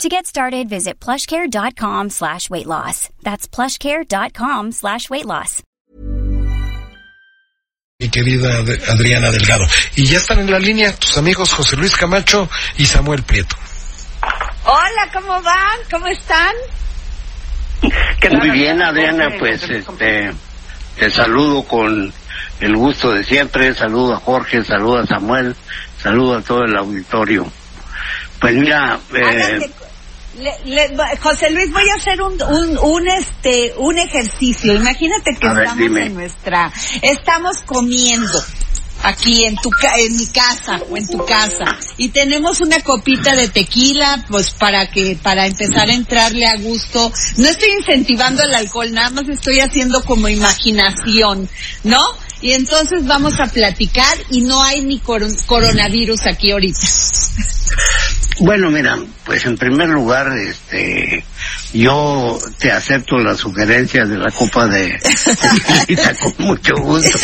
To get started, visit plushcare.com slash weight loss. That's plushcare.com slash weight loss. Mi querida Adriana Delgado. Y ya están en la línea tus amigos José Luis Camacho y Samuel Prieto. Hola, ¿cómo van? ¿Cómo están? Muy bien, Adriana, pues este, te saludo con el gusto de siempre, saludo a Jorge, saludo a Samuel, saludo a todo el auditorio. Pues mira, eh, le, le, José Luis, voy a hacer un, un, un, este, un ejercicio. Imagínate que estamos en nuestra, estamos comiendo aquí en tu en mi casa o en tu casa y tenemos una copita de tequila pues para que para empezar a entrarle a gusto. No estoy incentivando el alcohol nada más estoy haciendo como imaginación no y entonces vamos a platicar y no hay ni coron- coronavirus aquí ahorita bueno, mira, pues en primer lugar, este, yo te acepto la sugerencia de la copa de con mucho gusto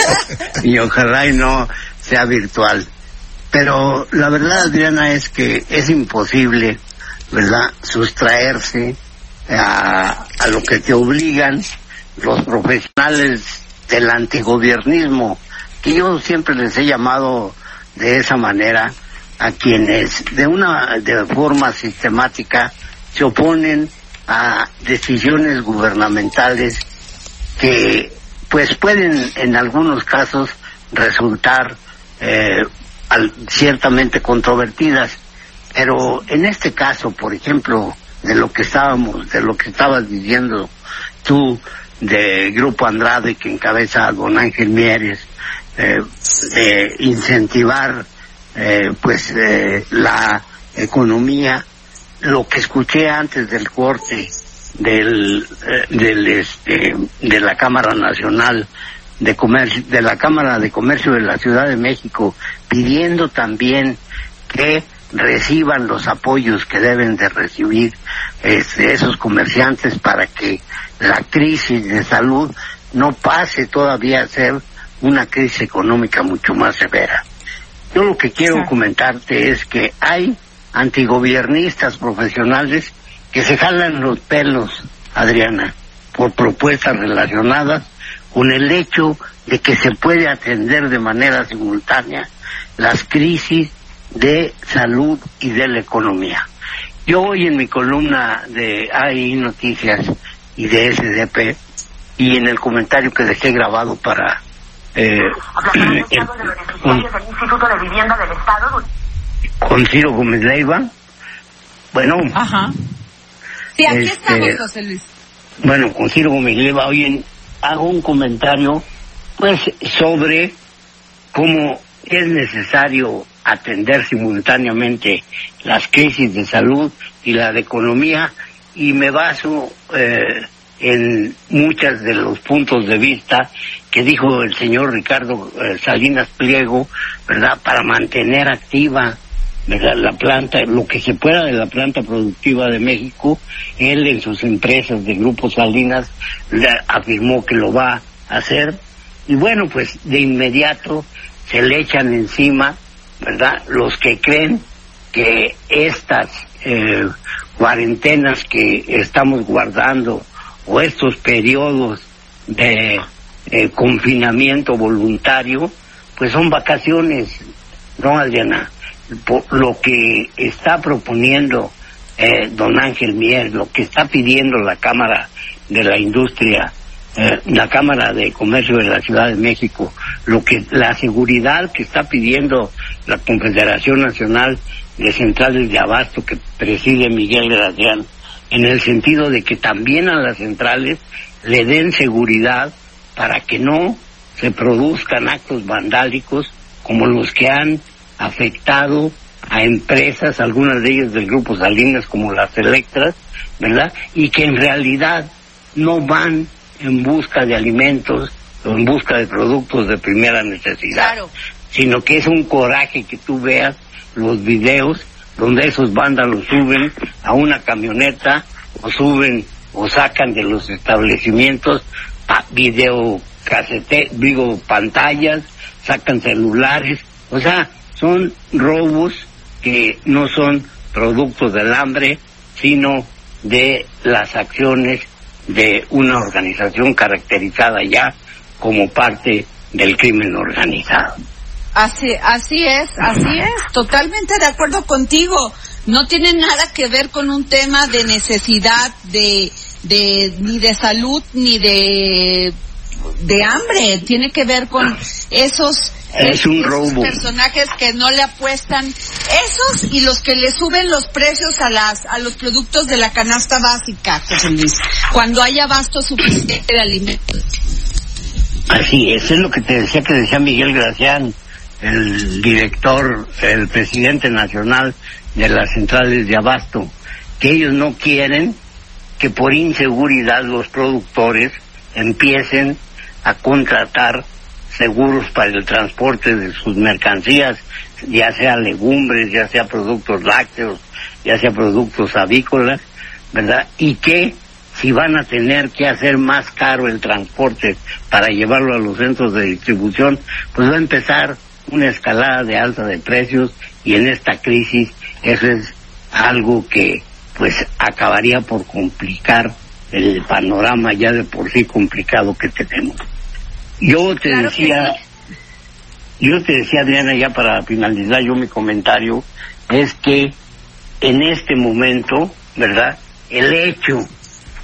y ojalá y no sea virtual. Pero la verdad, Adriana, es que es imposible, ¿verdad?, sustraerse a, a lo que te obligan los profesionales del antigobiernismo, que yo siempre les he llamado de esa manera a quienes de una de forma sistemática se oponen a decisiones gubernamentales que pues pueden en algunos casos resultar eh, al- ciertamente controvertidas. Pero en este caso por ejemplo de lo que estábamos de lo que estabas diciendo tú de Grupo Andrade que encabeza don Ángel Mieres eh, de incentivar eh, pues eh, la economía. Lo que escuché antes del corte del eh, del este de la Cámara Nacional de Comercio de la Cámara de Comercio de la Ciudad de México pidiendo también que reciban los apoyos que deben de recibir este, esos comerciantes para que la crisis de salud no pase todavía a ser una crisis económica mucho más severa. Yo lo que quiero comentarte es que hay antigobiernistas profesionales que se jalan los pelos, Adriana, por propuestas relacionadas con el hecho de que se puede atender de manera simultánea las crisis de salud y de la economía. Yo hoy en mi columna de AI Noticias y de SDP y en el comentario que dejé grabado para eh, el- con, Instituto de Vivienda del Estado. con Ciro Gómez Leiva, bueno, Ajá. Sí, aquí Este- estamos, José Luis. bueno, con Ciro Gómez Leiva, hoy en- hago un comentario pues sobre cómo es necesario atender simultáneamente las crisis de salud y la de economía y me baso eh, en muchos de los puntos de vista que dijo el señor Ricardo eh, Salinas Pliego, ¿verdad? Para mantener activa la planta, lo que se pueda de la planta productiva de México, él en sus empresas de Grupo Salinas afirmó que lo va a hacer. Y bueno, pues de inmediato se le echan encima, ¿verdad? Los que creen que estas eh, cuarentenas que estamos guardando o estos periodos de eh, confinamiento voluntario, pues son vacaciones, ¿no, Adriana? Por lo que está proponiendo eh, don Ángel Mier, lo que está pidiendo la Cámara de la Industria, la Cámara de Comercio de la Ciudad de México, lo que la seguridad que está pidiendo la Confederación Nacional de Centrales de Abasto que preside Miguel Gracián, en el sentido de que también a las centrales le den seguridad para que no se produzcan actos vandálicos como los que han afectado a empresas, algunas de ellas del grupo Salinas como las Electras, ¿verdad? Y que en realidad no van en busca de alimentos o en busca de productos de primera necesidad, Claro. Sino que es un coraje que tú veas los videos donde esos vándalos suben a una camioneta o suben o sacan de los establecimientos pa- video casete, digo pantallas, sacan celulares, o sea, son robos que no son productos del hambre, sino de las acciones de una organización caracterizada ya como parte del crimen organizado. Así, así es, así es, totalmente de acuerdo contigo. No tiene nada que ver con un tema de necesidad de, de ni de salud ni de de hambre. Tiene que ver con esos Es un esos robo. personajes que no le apuestan, esos y los que le suben los precios a las a los productos de la canasta básica, José Luis, cuando hay abasto suficiente de alimentos. Así es, es lo que te decía que decía Miguel Gracián, el director, el presidente nacional de las centrales de abasto, que ellos no quieren que por inseguridad los productores empiecen a contratar seguros para el transporte de sus mercancías, ya sea legumbres, ya sea productos lácteos, ya sea productos avícolas, ¿verdad? Y que si van a tener que hacer más caro el transporte para llevarlo a los centros de distribución, pues va a empezar una escalada de alta de precios y en esta crisis eso es algo que pues acabaría por complicar el panorama ya de por sí complicado que tenemos. Yo te Claro decía, yo te decía Adriana ya para finalizar yo mi comentario, es que en este momento, ¿verdad? El hecho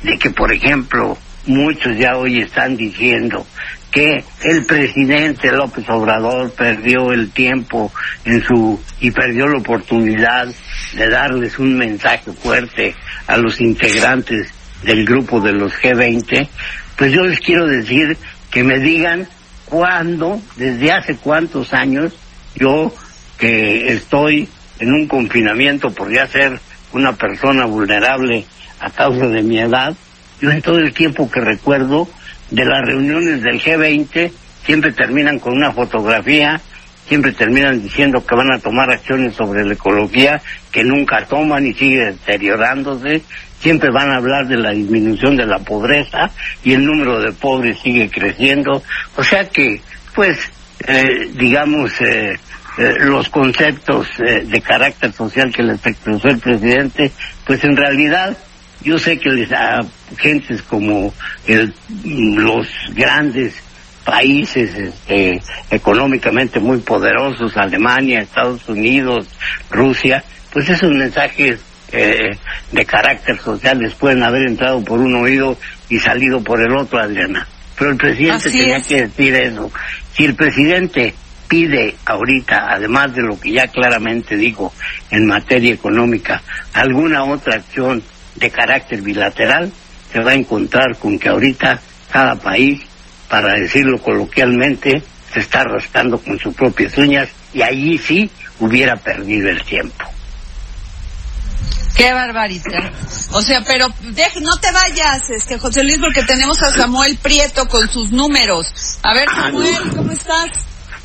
de que, por ejemplo, muchos ya hoy están diciendo que el presidente López Obrador perdió el tiempo en su y perdió la oportunidad de darles un mensaje fuerte a los integrantes del grupo de los G20, pues yo les quiero decir que me digan cuándo, desde hace cuántos años, yo que estoy en un confinamiento por ya ser una persona vulnerable a causa de mi edad, yo en todo el tiempo que recuerdo de las reuniones del G20 siempre terminan con una fotografía, siempre terminan diciendo que van a tomar acciones sobre la ecología que nunca toman y sigue deteriorándose, siempre van a hablar de la disminución de la pobreza y el número de pobres sigue creciendo, o sea que pues eh, digamos eh, eh, los conceptos eh, de carácter social que les expresó el presidente, pues en realidad yo sé que les, a gentes como el- los grandes países este, económicamente muy poderosos, Alemania, Estados Unidos, Rusia, pues esos mensajes eh, de carácter social les pueden haber entrado por un oído y salido por el otro, Adriana. Pero el presidente Así tenía es. que decir eso. Si el presidente pide ahorita, además de lo que ya claramente dijo en materia económica, alguna otra acción de carácter bilateral, se va a encontrar con que ahorita cada país, para decirlo coloquialmente, se está rascando con sus propias uñas y allí sí hubiera perdido el tiempo. Qué barbaridad. O sea, pero deje, no te vayas, este José Luis, porque tenemos a Samuel Prieto con sus números. A ver, Samuel, ¿cómo estás?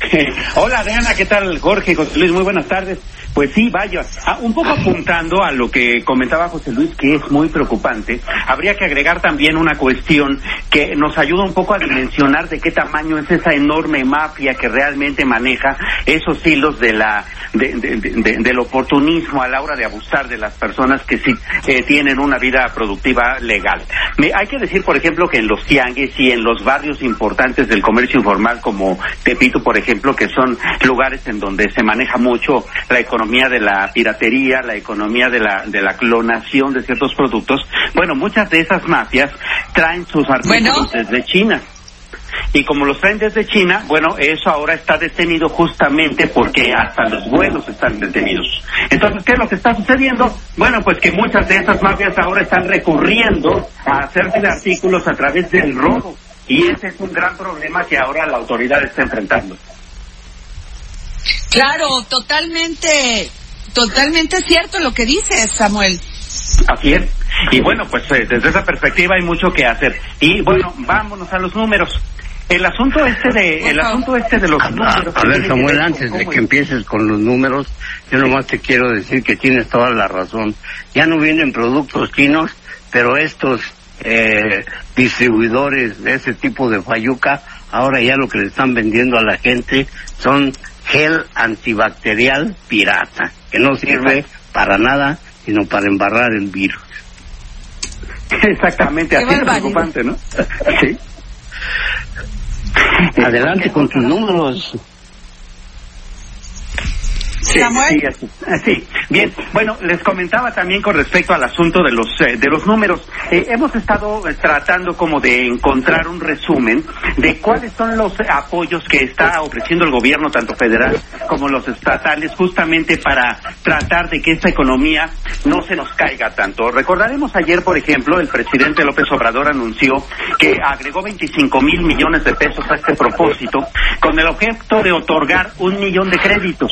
Hola Adriana, ¿qué tal Jorge, José Luis? Muy buenas tardes. Pues sí, vaya, ah, un poco apuntando a lo que comentaba José Luis, que es muy preocupante, habría que agregar también una cuestión que nos ayuda un poco a dimensionar de qué tamaño es esa enorme mafia que realmente maneja esos hilos de la de- de- de- del oportunismo a la hora de abusar de las personas que sí eh, tienen una vida productiva legal. Me- hay que decir, por ejemplo, que en los tianguis y en los barrios importantes del comercio informal como Tepito, por ejemplo, que son lugares en donde se maneja mucho la economía de la piratería, la economía de la, de la clonación de ciertos productos, bueno, muchas de esas mafias traen sus artículos Bueno. desde China. Y como los traen desde China, bueno, eso ahora está detenido justamente porque hasta los vuelos están detenidos. Entonces, ¿qué es lo que está sucediendo? Bueno, pues que muchas de esas mafias ahora están recurriendo a hacerse de artículos a través del robo. Y ese es un gran problema que ahora la autoridad está enfrentando. Claro, totalmente, totalmente cierto lo que dices, Samuel. Así es. Y bueno, pues eh, desde esa perspectiva hay mucho que hacer. Y bueno, vámonos a los números. El asunto este de, el asunto este de los A, números. a ver, Samuel, ver antes de que es- empieces con los números, yo nomás te quiero decir que tienes toda la razón. Ya no vienen productos chinos, pero estos eh, distribuidores de ese tipo de fayuca, ahora ya lo que le están vendiendo a la gente son gel antibacterial pirata, que no sirve para nada, sino para embarrar el virus. Exactamente, Qué así es preocupante, ¿no? Sí. Adelante con tus números. Sí, Samuel. sí, así- sí, bien. Bueno, les comentaba también con respecto al asunto de los eh, de los números. Eh, hemos estado eh, tratando como de encontrar un resumen de cuáles son los apoyos que está ofreciendo el gobierno tanto federal como los estatales justamente para tratar de que esta economía no se nos caiga tanto. Recordaremos ayer, por ejemplo, el presidente López Obrador anunció que agregó 25 mil millones de pesos a este propósito con el objeto de otorgar un millón de créditos.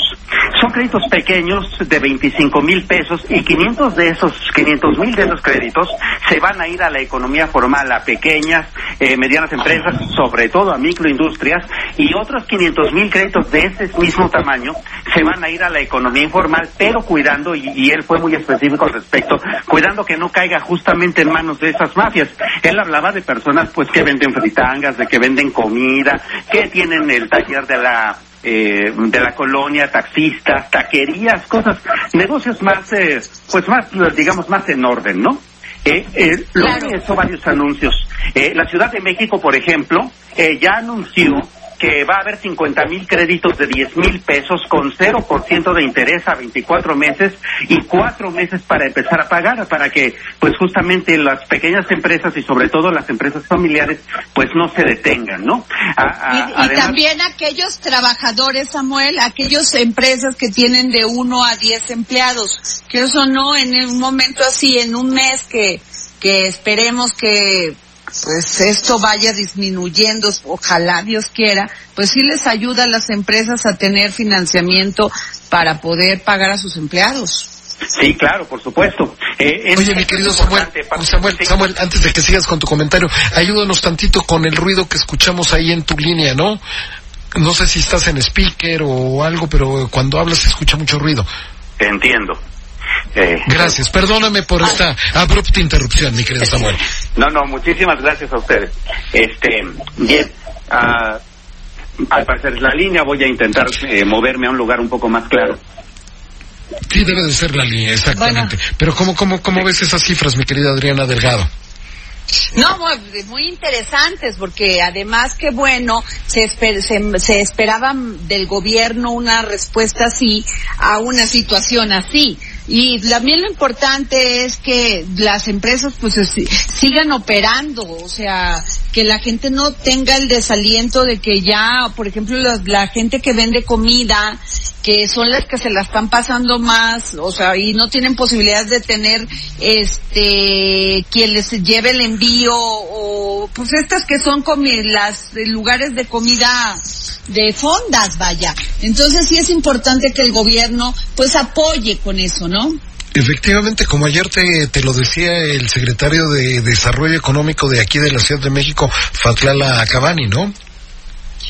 Son créditos pequeños de 25 mil pesos y 500 de esos 500 mil de esos créditos se van a ir a la economía formal, a pequeñas, eh, medianas empresas, sobre todo a microindustrias y otros 500 mil créditos de ese mismo tamaño se van a ir a la economía informal, pero cuidando, y, y él fue muy específico al respecto, cuidando que no caiga justamente en manos de esas mafias. Él hablaba de personas pues que venden fritangas, de que venden comida, que tienen el taller de la eh, de la colonia, taxistas, taquerías, cosas, negocios más, eh, pues más, digamos, más en orden, ¿no? Eh, eh, Claro. hizo varios anuncios. Eh, la Ciudad de México, por ejemplo, eh, ya anunció que va a haber 50 mil créditos de 10 mil pesos con 0% de interés a 24 meses y cuatro meses para empezar a pagar, para que pues justamente las pequeñas empresas y sobre todo las empresas familiares pues no se detengan, ¿no? A- a- Y, y además- también aquellos trabajadores, Samuel, aquellas empresas que tienen de uno a diez empleados, que eso no, en un momento así, en un mes que, que esperemos que pues esto vaya disminuyendo, ojalá Dios quiera, pues sí les ayuda a las empresas a tener financiamiento para poder pagar a sus empleados. Sí, claro, por supuesto. Eh, Oye, mi querido Samuel, Samuel, sí. Samuel, antes de que sigas con tu comentario, ayúdanos tantito con el ruido que escuchamos ahí en tu línea, ¿no? No sé si estás en speaker o algo, pero cuando hablas se escucha mucho ruido. Entiendo. Eh, Gracias, perdóname por esta abrupta interrupción, mi querido Samuel. No, no, muchísimas gracias a ustedes. Este, bien, ah, al parecer es la línea, voy a intentar eh, moverme a un lugar un poco más claro. Sí, debe de ser la línea, exactamente. Pero ¿cómo, cómo, cómo ves esas cifras, mi querida Adriana Delgado? No, muy, muy interesantes, porque además que bueno, se, esper- se, se esperaba del gobierno una respuesta así a una situación así. Y también lo importante es que las empresas pues es- sigan operando, o sea, que la gente no tenga el desaliento de que ya, por ejemplo, la, la gente que vende comida, que son las que se la están pasando más, o sea, y no tienen posibilidad de tener, este, quien les lleve el envío, o pues estas que son comi las eh, lugares de comida de fondas, vaya. Entonces sí es importante que el gobierno pues apoye con eso, ¿no? Efectivamente, como ayer te, te lo decía el secretario de Desarrollo Económico de aquí de la Ciudad de México, Fatlala Cabani, ¿no?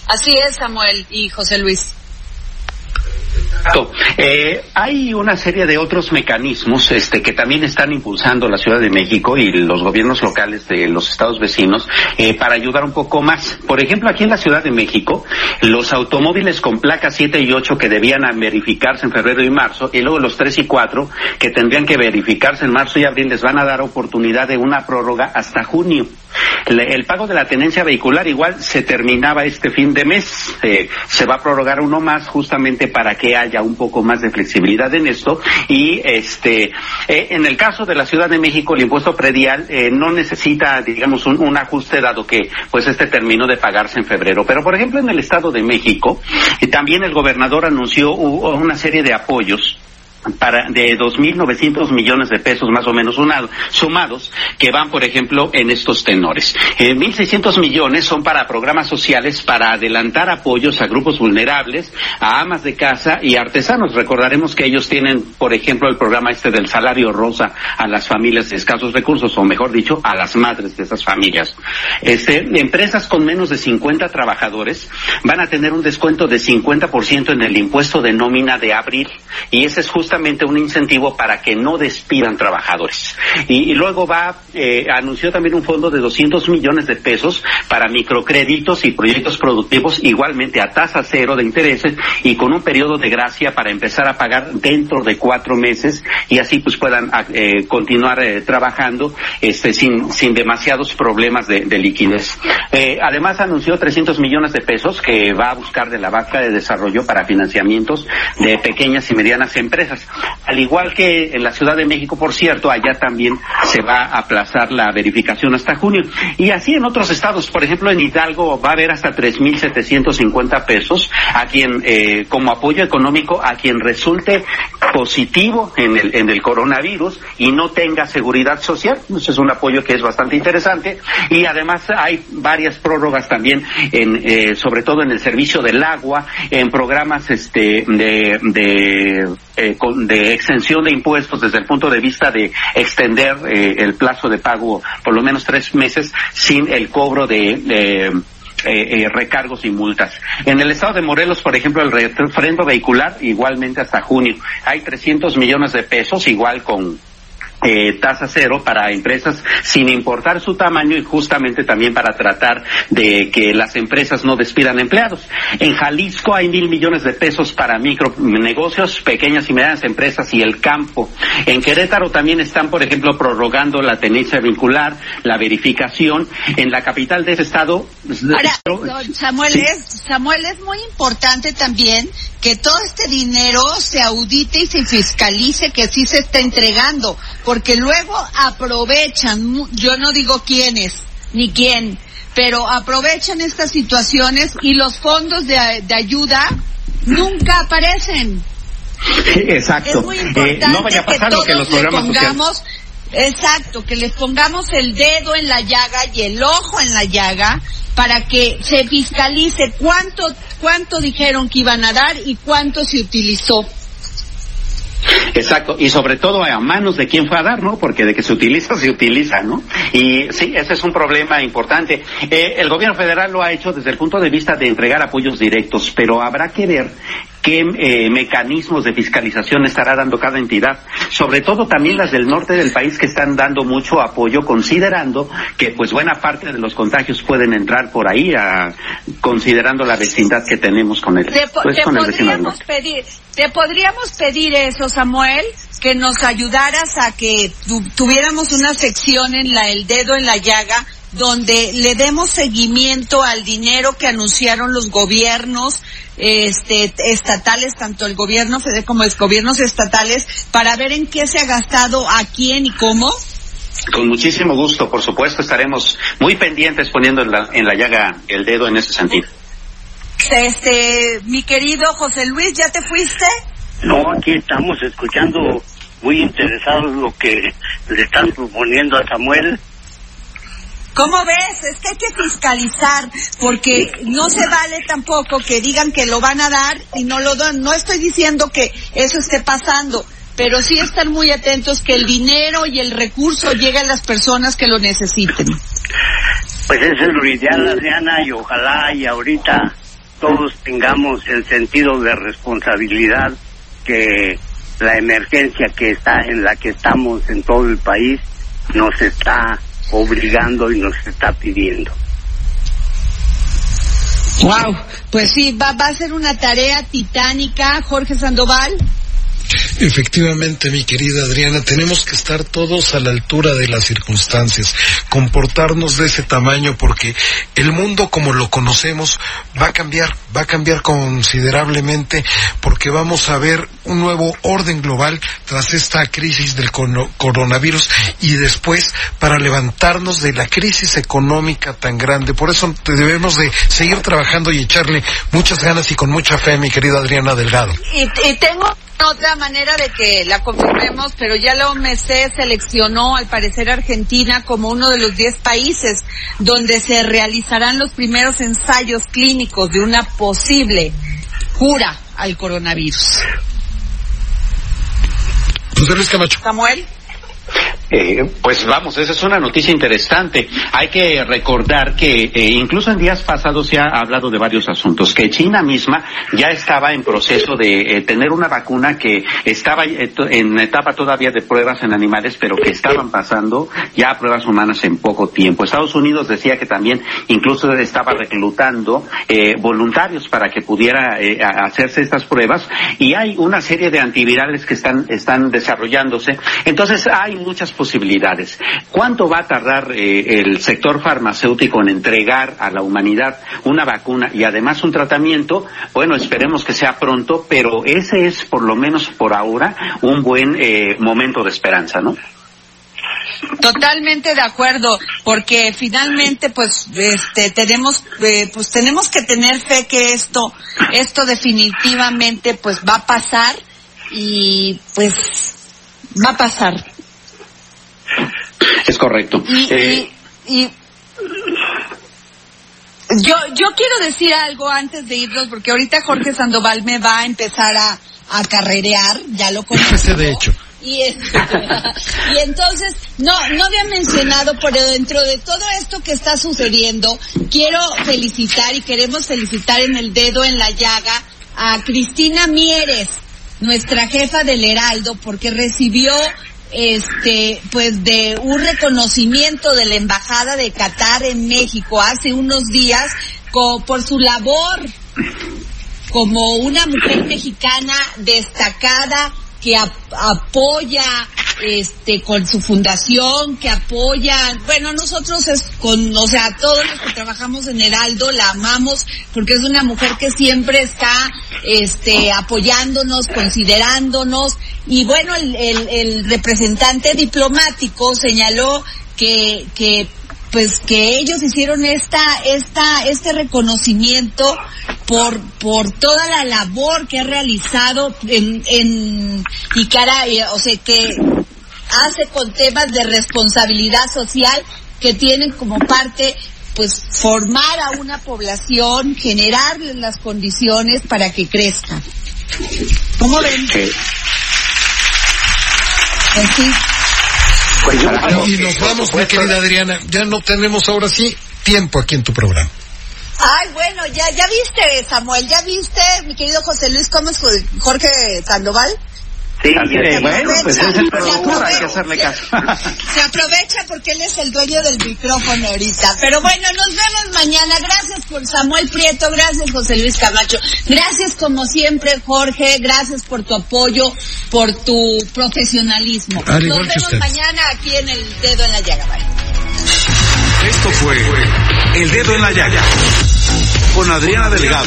Así es, Samuel y José Luis. Exacto. Eh, hay una serie de otros mecanismos este, que también están impulsando la Ciudad de México y los gobiernos locales de los estados vecinos eh, para ayudar un poco más. Por ejemplo, aquí en la Ciudad de México, los automóviles con placas 7 y 8 que debían verificarse en febrero y marzo, y luego los 3 y 4 que tendrían que verificarse en marzo y abril, les van a dar oportunidad de una prórroga hasta junio. El pago de la tenencia vehicular igual se terminaba este fin de mes. Eh, se va a prorrogar uno más justamente para que haya un poco más de flexibilidad en esto. Y este, eh, en el caso de la Ciudad de México, el impuesto predial eh, no necesita, digamos, un, ajuste dado que pues este terminó de pagarse en febrero. Pero por ejemplo, en el Estado de México, eh, también el gobernador anunció una serie de apoyos para de 2.900 millones de pesos más o menos sumados que van, por ejemplo, en estos tenores. Eh, 1.600 millones son para programas sociales para adelantar apoyos a grupos vulnerables, a amas de casa y artesanos. Recordaremos que ellos tienen, por ejemplo, el programa este del salario rosa a las familias de escasos recursos, o mejor dicho, a las madres de esas familias. Este, empresas con menos de 50 trabajadores van a tener un descuento de 50% en el impuesto de nómina de abril y ese es justamente un incentivo para que no despidan trabajadores. Y, luego va, eh, anunció también un fondo de 200 millones de pesos para microcréditos y proyectos productivos igualmente a tasa cero de intereses y con un periodo de gracia para empezar a pagar dentro de cuatro meses y así pues puedan ah, eh, continuar eh, trabajando este, sin, sin demasiados problemas de, de liquidez. Eh, además anunció 300 millones de pesos que va a buscar de la banca de desarrollo para financiamientos de pequeñas y medianas empresas. Al igual que en la Ciudad de México, por cierto, allá también se va a aplazar la verificación hasta junio. Y así en otros estados, por ejemplo, en Hidalgo va a haber hasta 3.750 pesos a quien, eh, como apoyo económico, a quien resulte positivo en el, en el coronavirus y no tenga seguridad social. Ese es un apoyo que es bastante interesante. Y además hay varias prórrogas también, en, eh, sobre todo en el servicio del agua, en programas este, de eh, de extensión de impuestos desde el punto de vista de extender eh, el plazo de pago por lo menos tres meses sin el cobro de, eh, eh, recargos y multas. En el estado de Morelos, por ejemplo, el refrendo vehicular igualmente hasta junio. Hay 300 millones de pesos, igual con eh, tasa cero para empresas sin importar su tamaño y justamente también para tratar de que las empresas no despidan empleados. En Jalisco hay mil millones de pesos para micronegocios, pequeñas y medianas empresas y el campo. En Querétaro también están, por ejemplo, prorrogando la tenencia vincular, la verificación. En la capital de ese estado. Ahora, Samuel, es, Samuel, es muy importante también que todo este dinero se audite y se fiscalice que sí se está entregando porque luego aprovechan, yo no digo quiénes ni quién, pero aprovechan estas situaciones y los fondos de, ayuda nunca aparecen. exacto. Es muy importante eh, no vaya a pasar que todos que los programas pongamos, exacto, que les pongamos el dedo en la llaga y el ojo en la llaga para que se fiscalice cuánto cuánto dijeron que iban a dar y cuánto se utilizó. Exacto, y sobre todo a manos de quién fue a dar, ¿no? Porque de que se utiliza, se utiliza, ¿no? Y sí, ese es un problema importante. Eh, el gobierno federal lo ha hecho desde el punto de vista de entregar apoyos directos, pero habrá que ver qué eh, mecanismos de fiscalización estará dando cada entidad, sobre todo también las del norte del país que están dando mucho apoyo, considerando que pues buena parte de los contagios pueden entrar por ahí, a, considerando la vecindad que tenemos con el, pues, con el vecino del norte. Pedir, te podríamos pedir eso, Samuel, que nos ayudaras a que tuviéramos una sección en la el dedo en la llaga donde le demos seguimiento al dinero que anunciaron los gobiernos este, estatales, tanto el gobierno federal como los gobiernos estatales, para ver en qué se ha gastado, a quién y cómo? Con muchísimo gusto, por supuesto, estaremos muy pendientes poniendo en la, en la llaga el dedo en ese sentido. Este, mi querido José Luis, ¿ya te fuiste? No, aquí estamos escuchando muy interesados lo que le están proponiendo a Samuel ¿Cómo ves? Es que hay que fiscalizar, porque no se vale tampoco que digan que lo van a dar y no lo dan. No estoy diciendo que eso esté pasando, pero sí estar muy atentos que el dinero y el recurso llegue a las personas que lo necesiten. Pues eso es lo ideal, Adriana, y ojalá y ahorita todos tengamos el sentido de responsabilidad que la emergencia que está en la que estamos en todo el país nos está obligando y nos está pidiendo. Wow, pues sí, va, va a ser una tarea titánica, Jorge Sandoval. Efectivamente, mi querida Adriana, tenemos que estar todos a la altura de las circunstancias, comportarnos de ese tamaño porque el mundo como lo conocemos va a cambiar, va a cambiar considerablemente porque vamos a ver un nuevo orden global tras esta crisis del coronavirus y después para levantarnos de la crisis económica tan grande. Por eso debemos de seguir trabajando y echarle muchas ganas y con mucha fe, mi querida Adriana Delgado. y tengo otra manera de que la confirmemos, pero ya la OMC seleccionó al parecer Argentina como uno de los 10 países donde se realizarán los primeros ensayos clínicos de una posible cura al coronavirus. José Luis Camacho. Samuel. Eh, pues vamos, esa es una noticia interesante. Hay que recordar que eh, incluso en días pasados se ha hablado de varios asuntos, que China misma ya estaba en proceso de eh, tener una vacuna que estaba en etapa todavía de pruebas en animales, pero que estaban pasando ya a pruebas humanas en poco tiempo. Estados Unidos decía que también incluso estaba reclutando voluntarios para que pudiera hacerse estas pruebas y hay una serie de antivirales que están, están desarrollándose. Entonces hay muchas posibilidades. ¿Cuánto va a tardar eh, el sector farmacéutico en entregar a la humanidad una vacuna y además un tratamiento? Bueno, esperemos que sea pronto, pero ese es por lo menos por ahora un buen eh, momento de esperanza, ¿no? Totalmente de acuerdo, porque finalmente, pues, este, tenemos, eh, pues, tenemos que tener fe que esto, esto definitivamente, pues, va a pasar y, pues, va a pasar. Es correcto. Y, eh, yo, yo quiero decir algo antes de irnos, porque ahorita Jorge Sandoval me va a empezar a, a carrerear, ya lo conozco. de hecho. Y, y entonces, no, no había mencionado, pero dentro de todo esto que está sucediendo, quiero felicitar y queremos felicitar en el dedo en la llaga a Cristina Mieres, nuestra jefa del Heraldo, porque recibió este, pues de un reconocimiento de la Embajada de Qatar en México hace unos días por su labor como una mujer mexicana destacada que apoya este con su fundación que apoya bueno nosotros es con o sea todos los que trabajamos en Heraldo la amamos porque es una mujer que siempre está este apoyándonos considerándonos. Y bueno el, el, el representante diplomático señaló que que pues que ellos hicieron esta esta este reconocimiento por por toda la labor que ha realizado en en cara o sea que hace con temas de responsabilidad social que tienen como parte pues formar a una población, generarles las condiciones para que crezca. ¿Cómo ven? Sí. Pues. Y nos vamos, mi querida Adriana. Ya no tenemos ahora sí tiempo aquí en tu programa. Ay, bueno, ya, ya viste, Samuel, ya viste, mi querido José Luis, cómo es Jorge Sandoval. Sí, eh, bueno, pues es el se productor, hay que aprovecha, hacerle caso. Se aprovecha porque él es el dueño del micrófono ahorita. Pero bueno, nos vemos mañana. Gracias por Samuel Prieto, gracias José Luis Camacho. Gracias como siempre, Jorge. Gracias por tu apoyo, por tu profesionalismo. Nos vemos usted. mañana aquí en el Dedo en la Llaga. Bye. Esto fue El Dedo en la Llaga con Adriana Delgado.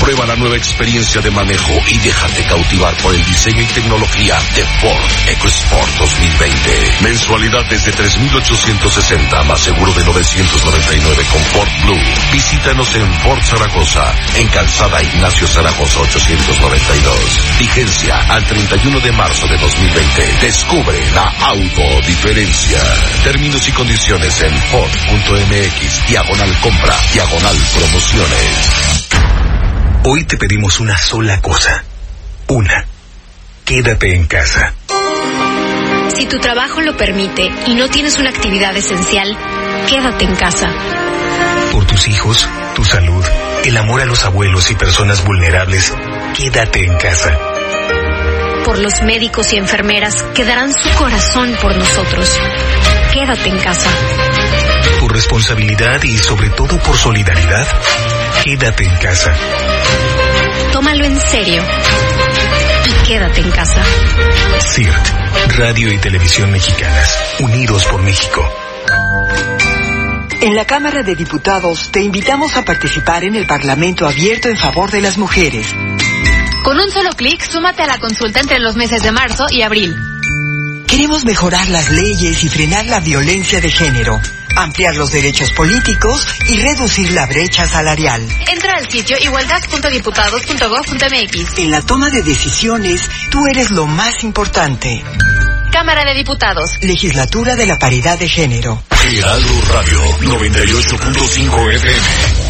Prueba la nueva experiencia de manejo y déjate cautivar por el diseño y tecnología de Ford EcoSport 2020. Mensualidad desde 3.860 más seguro de 999 con Ford Blue. Visítanos en Ford Zaragoza, en Calzada Ignacio Zaragoza 892. Vigencia al 31 de marzo de 2020. Descubre la autodiferencia. Términos y condiciones en Ford.mx, diagonal compra, diagonal promociones. Hoy te pedimos una sola cosa. Una. Quédate en casa. Si tu trabajo lo permite y no tienes una actividad esencial, quédate en casa. Por tus hijos, tu salud, el amor a los abuelos y personas vulnerables, quédate en casa. Por los médicos y enfermeras que darán su corazón por nosotros, quédate en casa. Por responsabilidad y sobre todo por solidaridad, quédate en casa. Tómalo en serio y quédate en casa. CIRT, Radio y Televisión Mexicanas, unidos por México. En la Cámara de Diputados te invitamos a participar en el Parlamento abierto en favor de las mujeres. Con un solo clic, súmate a la consulta entre los meses de marzo y abril. Queremos mejorar las leyes y frenar la violencia de género, ampliar los derechos políticos y reducir la brecha salarial. Entra al sitio igualdad.diputados.gov.mx. En la toma de decisiones, tú eres lo más importante. Cámara de Diputados. Legislatura de la Paridad de Género. Heraldo Radio 98.5 FM.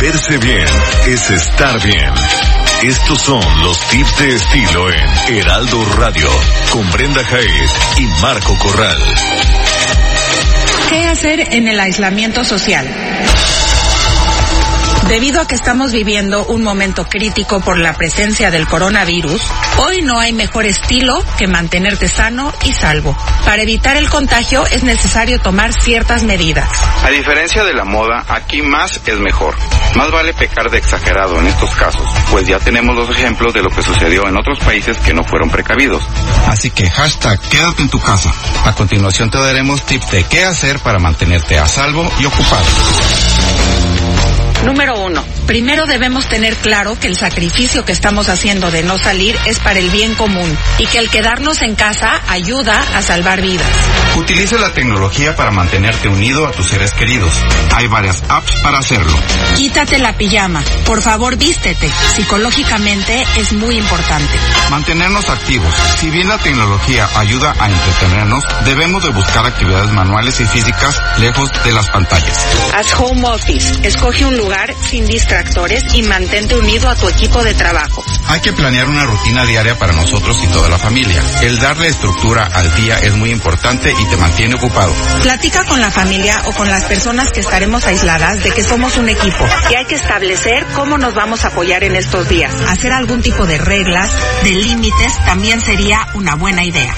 Verse bien es estar bien. Estos son los tips de estilo en Heraldo Radio con Brenda Jaez y Marco Corral. ¿Qué hacer en el aislamiento social? Debido a que estamos viviendo un momento crítico por la presencia del coronavirus, hoy no hay mejor estilo que mantenerte sano y salvo. Para evitar el contagio es necesario tomar ciertas medidas. A diferencia de la moda, aquí más es mejor. Más vale pecar de exagerado en estos casos, pues ya tenemos los ejemplos de lo que sucedió en otros países que no fueron precavidos. Así que hashtag quédate en tu casa. A continuación te daremos tips de qué hacer para mantenerte a salvo y ocupado. Número uno. Primero debemos tener claro que el sacrificio que estamos haciendo de no salir es para el bien común y que el quedarnos en casa ayuda a salvar vidas. Utiliza la tecnología para mantenerte unido a tus seres queridos. Hay varias apps para hacerlo. Quítate la pijama. Por favor, vístete. Psicológicamente es muy importante. Mantenernos activos. Si bien la tecnología ayuda a entretenernos, debemos de buscar actividades manuales y físicas lejos de las pantallas. Haz home office. Escoge un lugar sin distractores y mantente unido a tu equipo de trabajo. Hay que planear una rutina diaria para nosotros y toda la familia. El darle estructura al día es muy importante y te mantiene ocupado. Platica con la familia o con las personas que estaremos aisladas de que somos un equipo y hay que establecer cómo nos vamos a apoyar en estos días. Hacer algún tipo de reglas, de límites, también sería una buena idea.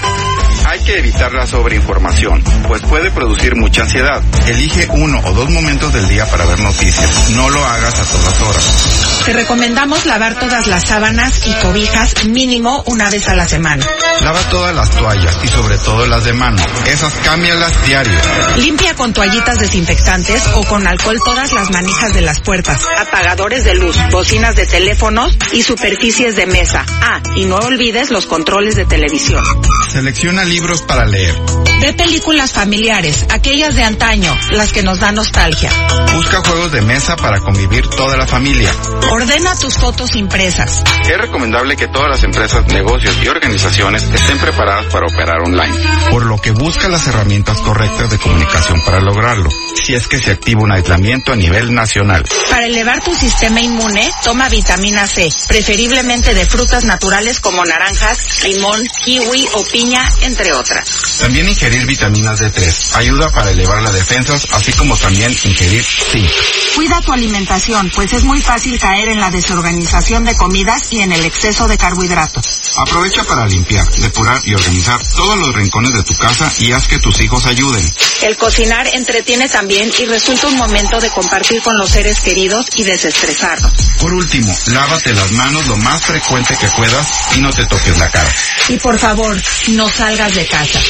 Hay que evitar la sobreinformación, pues puede producir mucha ansiedad. Elige uno o dos momentos del día para ver noticias. No lo hagas a todas horas. Te recomendamos lavar todas las sábanas y cobijas mínimo una vez a la semana. Lava todas las toallas y sobre todo las de mano. Esas cámbialas diario. Limpia con toallitas desinfectantes o con alcohol todas las manijas de las puertas, apagadores de luz, bocinas de teléfonos y superficies de mesa. Ah, y no olvides los controles de televisión. Selecciona libros para leer. Ve películas familiares, aquellas de antaño, las que nos dan nostalgia. Busca juegos de mesa para convivir toda la familia. Ordena tus fotos impresas. Es recomendable que todas las empresas, negocios y organizaciones estén preparadas para operar online. Por lo que busca las herramientas correctas de comunicación para lograrlo, si es que se activa un aislamiento a nivel nacional. Para elevar tu sistema inmune, toma vitamina C, preferiblemente de frutas naturales como naranjas, limón, kiwi o piña, entre otras. También ingerir vitaminas D3 ayuda para elevar las defensas, así como también ingerir zinc. Cuida tu alimentación, pues es muy fácil caer en la desorganización de comidas y en el exceso de carbohidratos. Aprovecha para limpiar, depurar y organizar todos los rincones de tu casa y haz que tus hijos ayuden. El cocinar entretiene también y resulta un momento de compartir con los seres queridos y desestresarnos. Por último, lávate las manos lo más frecuente que puedas y no te toques la cara. Y por favor, no salgas de casa.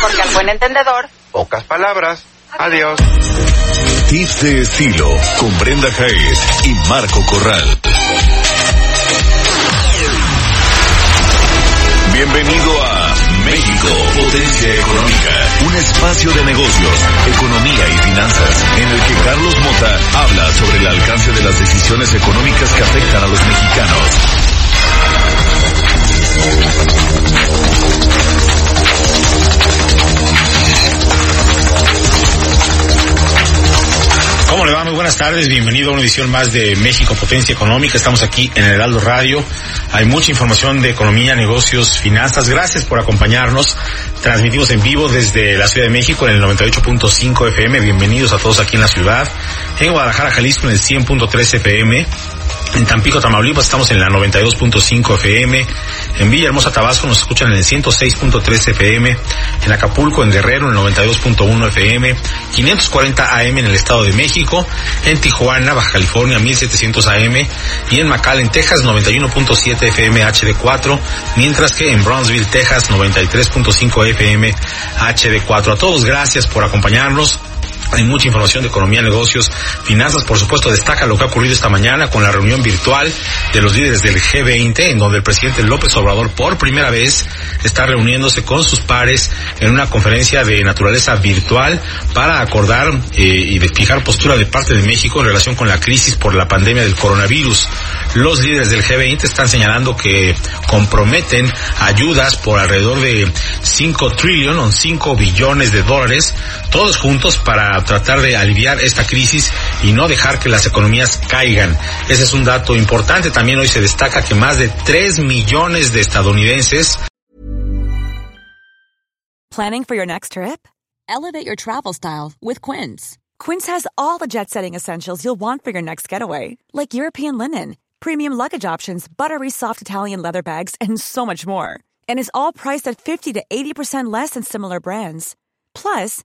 Porque al buen entendedor, Pocas palabras. Adiós. Tips de estilo con Brenda Jaez y Marco Corral. Bienvenido a México, potencia económica. Un espacio de negocios, economía y finanzas en el que Carlos Mota habla sobre el alcance de las decisiones económicas que afectan a los mexicanos. ¿Cómo le va? Muy buenas tardes. Bienvenido a una edición más de México Potencia Económica. Estamos aquí en el Heraldo Radio. Hay mucha información de economía, negocios, finanzas. Gracias por acompañarnos. Transmitimos en vivo desde la Ciudad de México en el 98.5 FM. Bienvenidos a todos aquí en la ciudad. En Guadalajara, Jalisco en el 100.3 FM En Tampico, Tamaulipas estamos en la 92.5 FM. En Villahermosa, Tabasco nos escuchan en el 106.3 FM. En Acapulco, en Guerrero, en el 92.1 FM. 540 AM en el Estado de México. En Tijuana, Baja California, 1700 AM. Y en McAllen, Texas, 91.7 FM HD4. Mientras que en Brownsville, Texas, 93.5 FM HD4. A todos, gracias por acompañarnos. Hay mucha información de economía, negocios, finanzas. Por supuesto, destaca lo que ha ocurrido esta mañana con la reunión virtual de los líderes del G20, en donde el presidente López Obrador por primera vez está reuniéndose con sus pares en una conferencia de naturaleza virtual para acordar eh, y de postura de parte de México en relación con la crisis por la pandemia del coronavirus. Los líderes del G20 están señalando que comprometen ayudas por alrededor de 5 trillion o 5 billones de dólares, todos juntos tratar de aliviar esta crisis y no dejar que las economías caigan. Ese es un dato importante. También hoy se destaca que más de 3 millones de estadounidenses. Planning for your next trip? Elevate your travel style with Quince. Quince has all the jet setting essentials you'll want for your next getaway, like European linen, premium luggage options, buttery soft Italian leather bags, and so much more. And is all priced at 50 to 80% less than similar brands. Plus,